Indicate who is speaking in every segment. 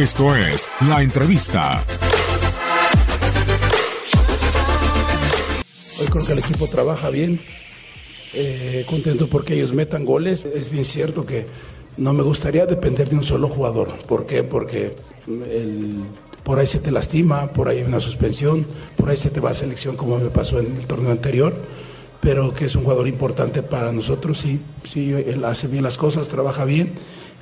Speaker 1: Esto es La Entrevista.
Speaker 2: Hoy creo que el equipo trabaja bien. Eh, contento porque ellos metan goles. Es bien cierto que no me gustaría depender de un solo jugador. ¿Por qué? Porque el- por ahí se te lastima, por ahí hay una suspensión, por ahí se te va a selección como me pasó en el torneo anterior. Pero que es un jugador importante para nosotros, sí, sí, él hace bien las cosas, trabaja bien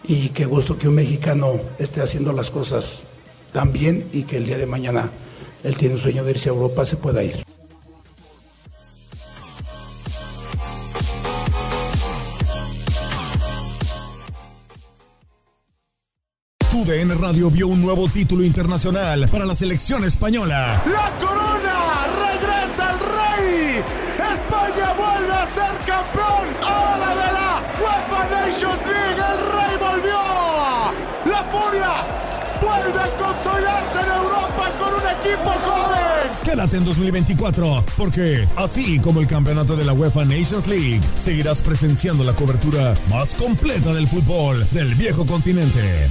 Speaker 2: y qué gusto que un mexicano esté haciendo las cosas tan bien y que el día de mañana él tiene un sueño de irse a Europa, se pueda ir.
Speaker 1: TUDN Radio vio un nuevo título internacional para la selección española.
Speaker 3: ¡La corona! Consolidarse en Europa con un equipo joven!
Speaker 1: Quédate en 2024, porque así como el campeonato de la UEFA Nations League, seguirás presenciando la cobertura más completa del fútbol del viejo continente.